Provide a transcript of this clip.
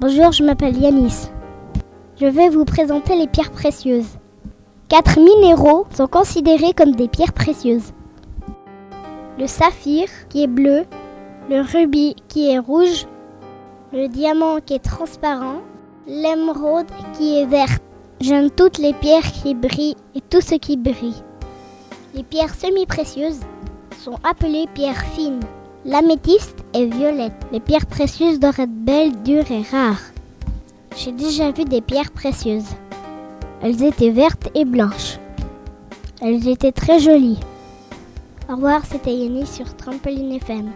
Bonjour, je m'appelle Yanis. Je vais vous présenter les pierres précieuses. Quatre minéraux sont considérés comme des pierres précieuses. Le saphir qui est bleu, le rubis qui est rouge, le diamant qui est transparent, l'émeraude qui est verte. J'aime toutes les pierres qui brillent et tout ce qui brille. Les pierres semi-précieuses sont appelées pierres fines. L'améthyste est violette. Les pierres précieuses doivent être belles, dures et rares. J'ai déjà vu des pierres précieuses. Elles étaient vertes et blanches. Elles étaient très jolies. Au revoir, c'était Yannis sur Trampoline FM.